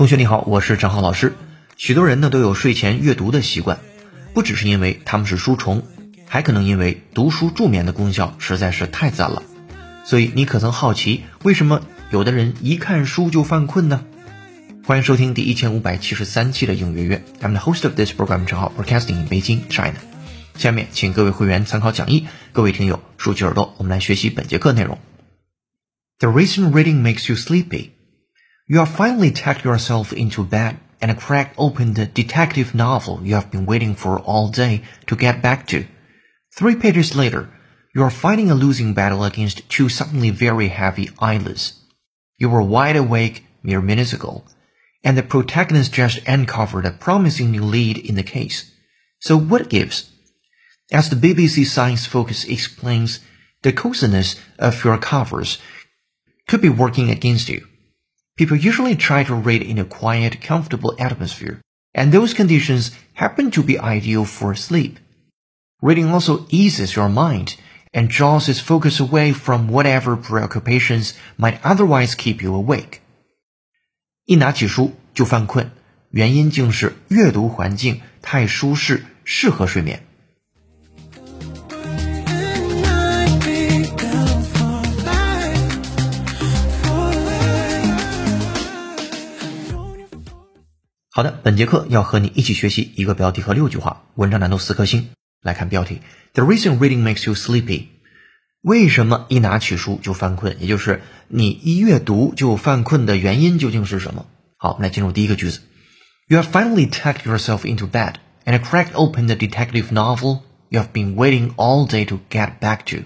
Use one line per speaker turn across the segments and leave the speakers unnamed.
同学你好，我是张浩老师。许多人呢都有睡前阅读的习惯，不只是因为他们是书虫，还可能因为读书助眠的功效实在是太赞了。所以你可曾好奇，为什么有的人一看书就犯困呢？欢迎收听第一千五百七十三期的应月月，I'm the host of this program，张浩，broadcasting in Beijing, China。下面请各位会员参考讲义，各位听友竖起耳朵，我们来学习本节课内容。The reason reading makes you sleepy. You have finally tucked yourself into bed and cracked open the detective novel you have been waiting for all day to get back to. Three pages later, you are fighting a losing battle against two suddenly very heavy eyelids. You were wide awake mere minutes ago, and the protagonist just uncovered a promising new lead in the case. So what gives? As the BBC Science Focus explains, the coziness of your covers could be working against you. People usually try to read in a quiet, comfortable atmosphere, and those conditions happen to be ideal for sleep. Reading also eases your mind and draws its focus away from whatever preoccupations might otherwise keep you awake. 一拿起书就犯困，原因竟是阅读环境太舒适，适合睡眠。 好的，本节课要和你一起学习一个标题和六句话，文章难度四颗星。来看标题：The reason reading makes you sleepy。为什么一拿起书就犯困？也就是你一阅读就犯困的原因究竟是什么？好，我们来进入第一个句子：You have finally tucked yourself into bed and cracked open the detective novel you have been waiting all day to get back to。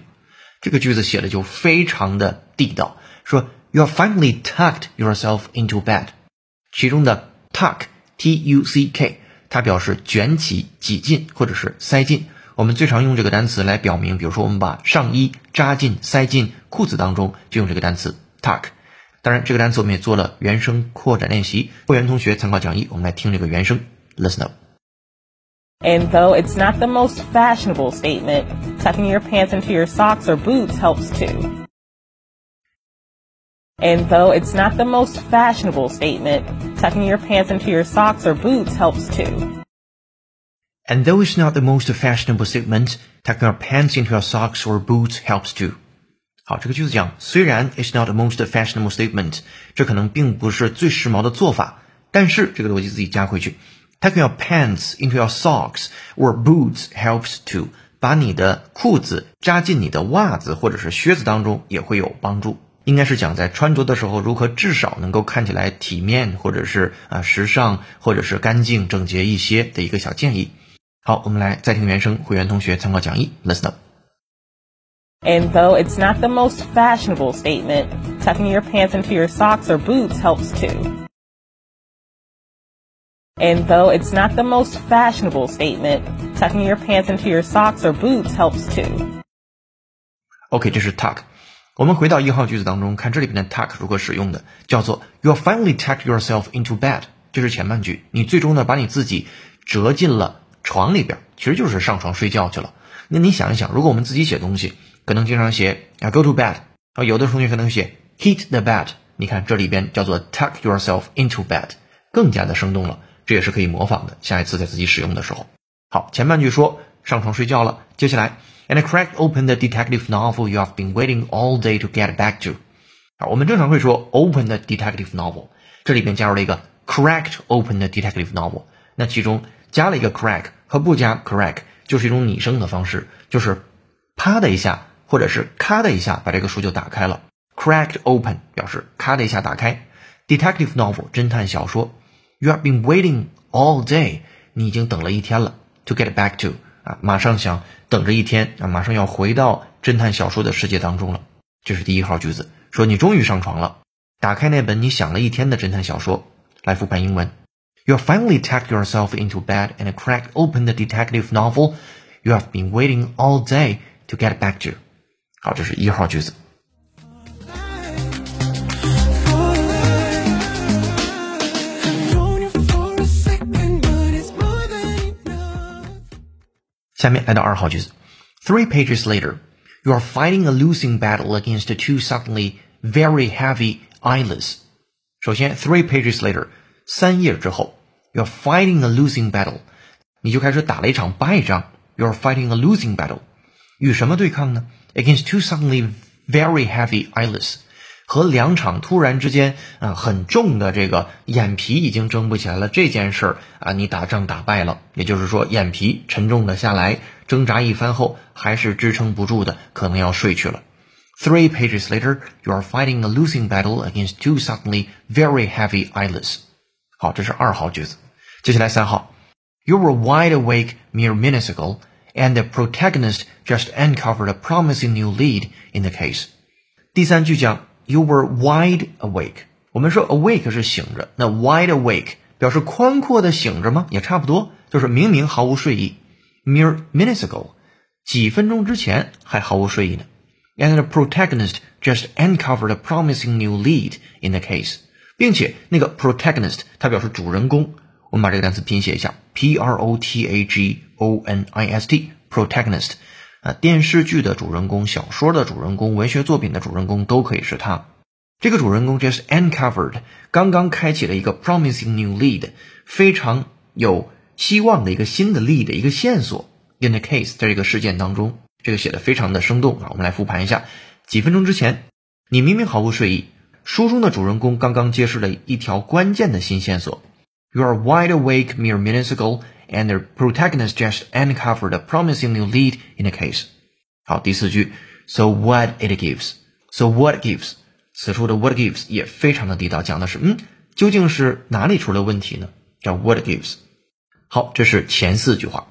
这个句子写的就非常的地道，说 You have finally tucked yourself into bed，其中的 tuck。T U C K，它表示卷起、挤进或者是塞进。我们最常用这个单词来表明，比如说我们把上衣扎进、塞进裤子当中，就用这个单词 tuck。当然，这个单词我们也做了原声扩展练习，会员同学参考讲义，我们来听这个原声，listen up。
And though it's not the most fashionable statement, tucking your pants into your socks or boots helps too. And though it's not the most fashionable statement, tucking your pants into your socks or boots helps too.
And though it's not the most fashionable statement, tucking your pants into your socks or boots helps too. 好，这个句子讲，虽然 it's not the most fashionable statement，这可能并不是最时髦的做法，但是这个逻辑自己加回去，tucking your pants into your socks or boots helps too，把你的裤子扎进你的袜子或者是靴子当中也会有帮助。 应该是讲在穿着的时候如何至少能够看起来体面，或者是啊时尚，或者是干净整洁一些的一个小建议。好，我们来再听原声，会员同学参考讲义，listen
up。And though it's not the most fashionable statement, tucking your pants into your socks or boots helps too. And though it's not the most fashionable statement, tucking your pants into your socks or boots helps too.
OK，这是 tuck。 我们回到一号句子当中，看这里边的 tuck 如何使用的，叫做 You finally tuck yourself into bed，这是前半句，你最终呢把你自己折进了床里边，其实就是上床睡觉去了。那你想一想，如果我们自己写东西，可能经常写啊 go to bed，啊有的同学可能写 hit the bed，你看这里边叫做 tuck yourself into bed，更加的生动了，这也是可以模仿的。下一次在自己使用的时候，好，前半句说上床睡觉了，接下来。and cracked open the detective novel you have been waiting all day to get back to。啊，我们正常会说 open the detective novel，这里边加入了一个 cracked open the detective novel，那其中加了一个 crack 和不加 crack 就是一种拟声的方式，就是啪的一下或者是咔的一下把这个书就打开了。cracked open 表示咔的一下打开。detective novel 侦探小说，you have been waiting all day，你已经等了一天了。to get back to 啊，马上想等着一天啊，马上要回到侦探小说的世界当中了。这是第一号句子，说你终于上床了，打开那本你想了一天的侦探小说。来复盘英文：You finally tuck yourself into bed and crack open the detective novel you have been waiting all day to get back to。好，这是一号句子。下面来到二号句子，Three pages later, you are fighting a losing battle against two suddenly very heavy eyelids。首先，three pages later， 三页之后，you're fighting a losing battle，你就开始打了一场败仗。You're fighting a losing battle，与什么对抗呢？Against two suddenly very heavy eyelids， 和两场突然之间啊很重的这个眼皮已经睁不起来了这件事儿啊，你打仗打败了，也就是说眼皮沉重了下来，挣扎一番后还是支撑不住的，可能要睡去了。Three pages later, you are fighting a losing battle against two suddenly very heavy eyelids。好，这是二号句子。接下来三号，You were wide awake mere minutes ago, and the protagonist just uncovered a promising new lead in the case。第三句讲 You were wide awake。我们说 awake 是醒着，那 wide awake 表示宽阔的醒着吗？也差不多，就是明明毫无睡意。Mere minutes ago，几分钟之前还毫无睡意呢。and the protagonist just uncovered a promising new lead in the case，并且那个 protagonist 它表示主人公，我们把这个单词拼写一下，p r o t a g o n i s t，protagonist， 啊，电视剧的主人公、小说的主人公、文学作品的主人公都可以是他。这个主人公 just uncovered，刚刚开启了一个 promising new lead，非常有希望的一个新的 lead，一个线索 in the case，在这个事件当中。这个写的非常的生动啊！我们来复盘一下。几分钟之前，你明明毫无睡意。书中的主人公刚刚揭示了一条关键的新线索。You are wide awake mere minutes ago, and the protagonist just uncovered a promising new lead in the case。好，第四句，So what it gives? So what gives? 此处的 what gives 也非常的地道，讲的是嗯，究竟是哪里出了问题呢？叫 what gives。好，这是前四句话。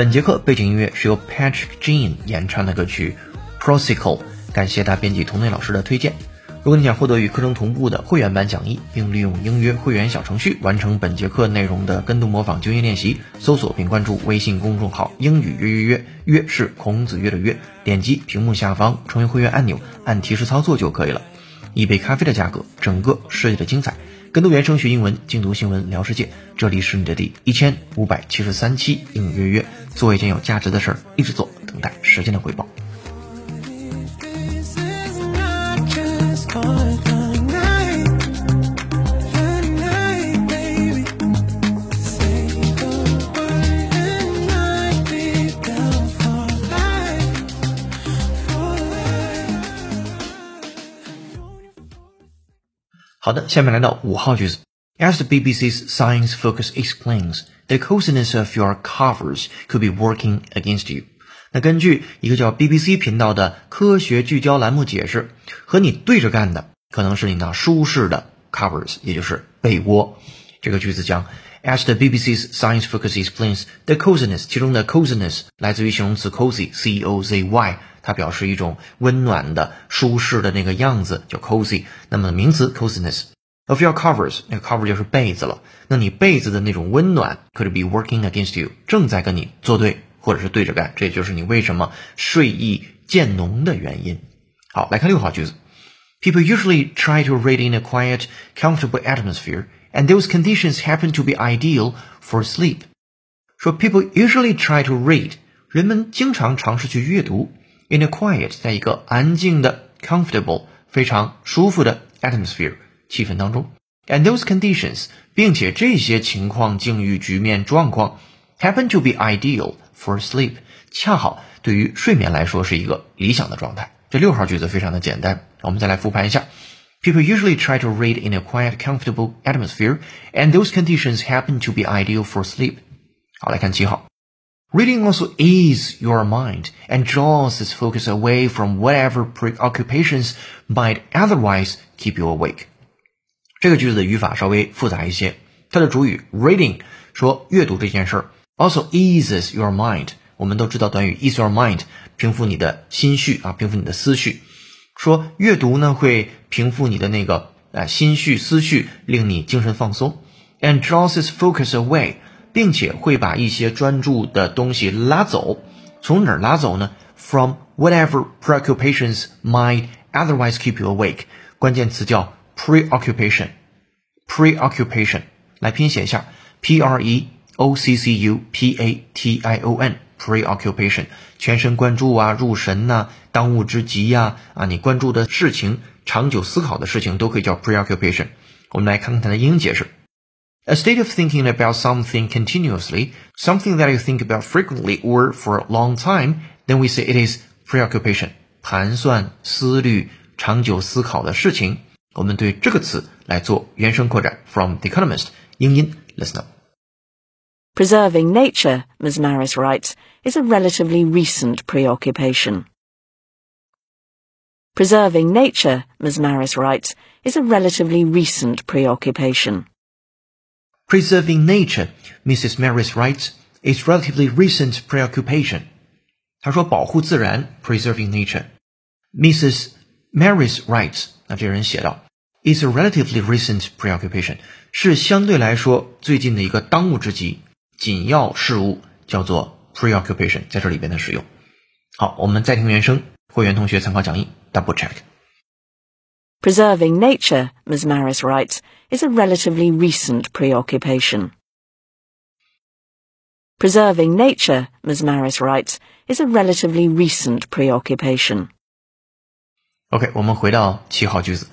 本节课背景音乐是由 Patrick Jean 演唱的歌曲 Prosecco，感谢大编辑童内老师的推荐。如果你想获得与课程同步的会员版讲义，并利用音约会员小程序完成本节课内容的跟读模仿纠音练习，搜索并关注微信公众号“英语约约约”，约是孔子约的约，点击屏幕下方成为会员按钮，按提示操作就可以了。一杯咖啡的价格，整个世界的精彩。更多原声学英文，精读新闻聊世界。这里是你的第一千五百七十三期隐隐约约，做一件有价值的事儿，一直做，等待时间的回报。好的，下面来到五号句子。As the BBC's Science Focus explains, the coziness of your covers could be working against you. 那根据一个叫 BBC 频道的科学聚焦栏目解释，和你对着干的可能是你那舒适的 covers，也就是被窝。这个句子讲 ，As the BBC's Science Focus explains, the coziness，其中的 coziness 来自于形容词 cozy，c o z y。它表示一种温暖的、舒适的那个样子，叫 cozy。那么名词 coziness of your covers，那个 cover 就是被子了。那你被子的那种温暖，could be working against you，正在跟你作对，或者是对着干。这也就是你为什么睡意渐浓的原因。好，来看六号句子。People usually try to read in a quiet, comfortable atmosphere, and those conditions happen to be ideal for sleep. 说 people usually try to read，人们经常尝试去阅读。in a quiet，在一个安静的、comfortable、非常舒服的 atmosphere 气氛当中，and those conditions，并且这些情况、境遇、局面、状况 happen to be ideal for sleep，恰好对于睡眠来说是一个理想的状态。这六号句子非常的简单，我们再来复盘一下。 People usually try to read in a quiet, comfortable atmosphere, and those conditions happen to be ideal for sleep. 好，来看七号。Reading also eases your mind and draws its focus away from whatever preoccupations might otherwise keep you awake。这个句子的语法稍微复杂一些，它的主语 reading 说阅读这件事儿，also eases your mind。我们都知道短语 ease your mind 平复你的心绪啊，平复你的思绪。 说阅读呢会平复你的那个啊心绪思绪，令你精神放松。And draws its focus away。并且会把一些专注的东西拉走，从哪儿拉走呢？From whatever preoccupations might otherwise keep you awake，关键词叫 preoccupation，preoccupation 来拼写一下，P-R-E-O-C-C-U-P-A-T-I-O-N n，preoccupation 全神贯注啊，入神呐、当务之急呀、啊，你关注的事情、长久思考的事情都可以叫 preoccupation。我们来看看它的英解释。A state of thinking about something continuously, something that you think about frequently or for a long time, then we say it is preoccupation. 盘算、思虑、长久思考的事情，我们对这个词来做原声扩展。From The Economist，英音，listen up。
Preserving nature, Ms. Maris writes, is a relatively recent preoccupation. Preserving nature, Ms. Maris writes, is a relatively recent preoccupation.
Preserving nature, Mrs. Maris writes, is relatively recent preoccupation. 她说保护自然，preserving nature。Mrs. Maris writes，那这人写道，is a relatively recent preoccupation，是相对来说最近的一个当务之急、 紧要事物，叫做 preoccupation，在这里边的使用。好，我们再听原声，会员同学参考讲义，double check。
Preserving nature, Ms. Maris writes, is a relatively recent preoccupation. Preserving nature, Ms. Maris writes, is a relatively recent preoccupation.
OK，我们回到七号句子，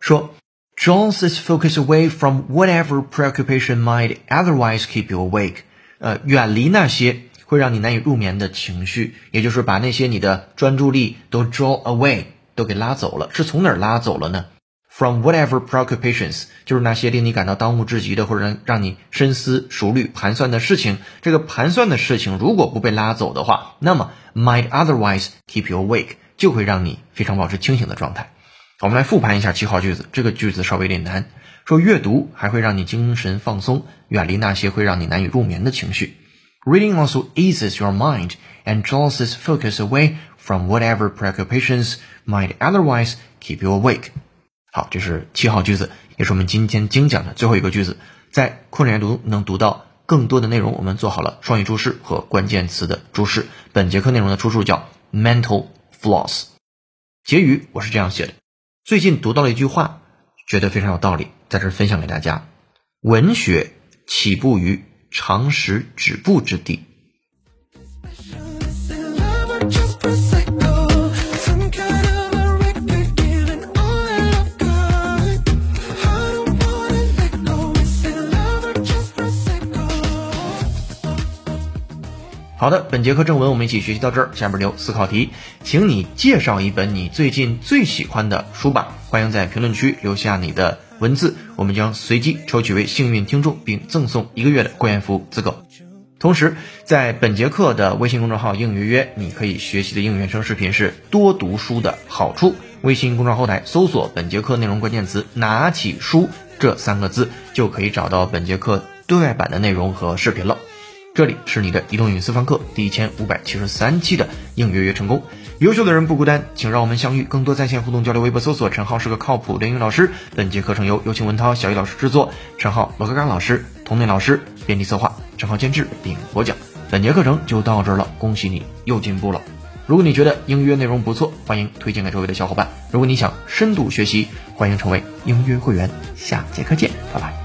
说 draws its focus away from whatever preoccupation might otherwise keep you awake。呃，远离那些会让你难以入眠的情绪，也就是把那些你的专注力都 draw away，都给拉走了。是从哪儿拉走了呢？From whatever preoccupations，就是那些令你感到当务之急的，或者让你深思熟虑、盘算的事情。这个盘算的事情如果不被拉走的话，那么 might otherwise keep you awake。就会让你非常保持清醒的状态。我们来复盘一下七号句子，这个句子稍微有点难。说阅读还会让你精神放松，远离那些会让你难以入眠的情绪。Reading also eases your mind and draws its focus away from whatever preoccupations might otherwise keep you awake。好，这是七号句子，也是我们今天精讲的最后一个句子。在困难阅读能读到更多的内容，我们做好了双语注释和关键词的注释。本节课内容的出处叫 mental。Floss，结语我是这样写的：最近读到了一句话，觉得非常有道理，在这儿分享给大家。文学起步于常识止步之地。好的，本节课正文我们一起学习到这儿，下面留思考题，请你介绍一本你最近最喜欢的书吧。欢迎在评论区留下你的文字，我们将随机抽取为幸运听众，并赠送一个月的会员服务资格。同时，在本节课的微信公众号“应约约”，你可以学习的应原声视频是多读书的好处。微信公众号后台搜索本节课内容关键词“拿起书”这三个字，就可以找到本节课对外版的内容和视频了。这里是你的移动隐私房课第一千五百七十三期的应约约成功，优秀的人不孤单，请让我们相遇，更多在线互动交流。微博搜索陈浩是个靠谱的英语老师。本节课程由有请文涛、小雨老师制作，陈浩、罗格刚老师、童内老师编辑策划，陈浩监制并播讲。本节课程就到这儿了，恭喜你又进步了。如果你觉得英约内容不错，欢迎推荐给周围的小伙伴。如果你想深度学习，欢迎成为英约会员。下节课见，拜拜。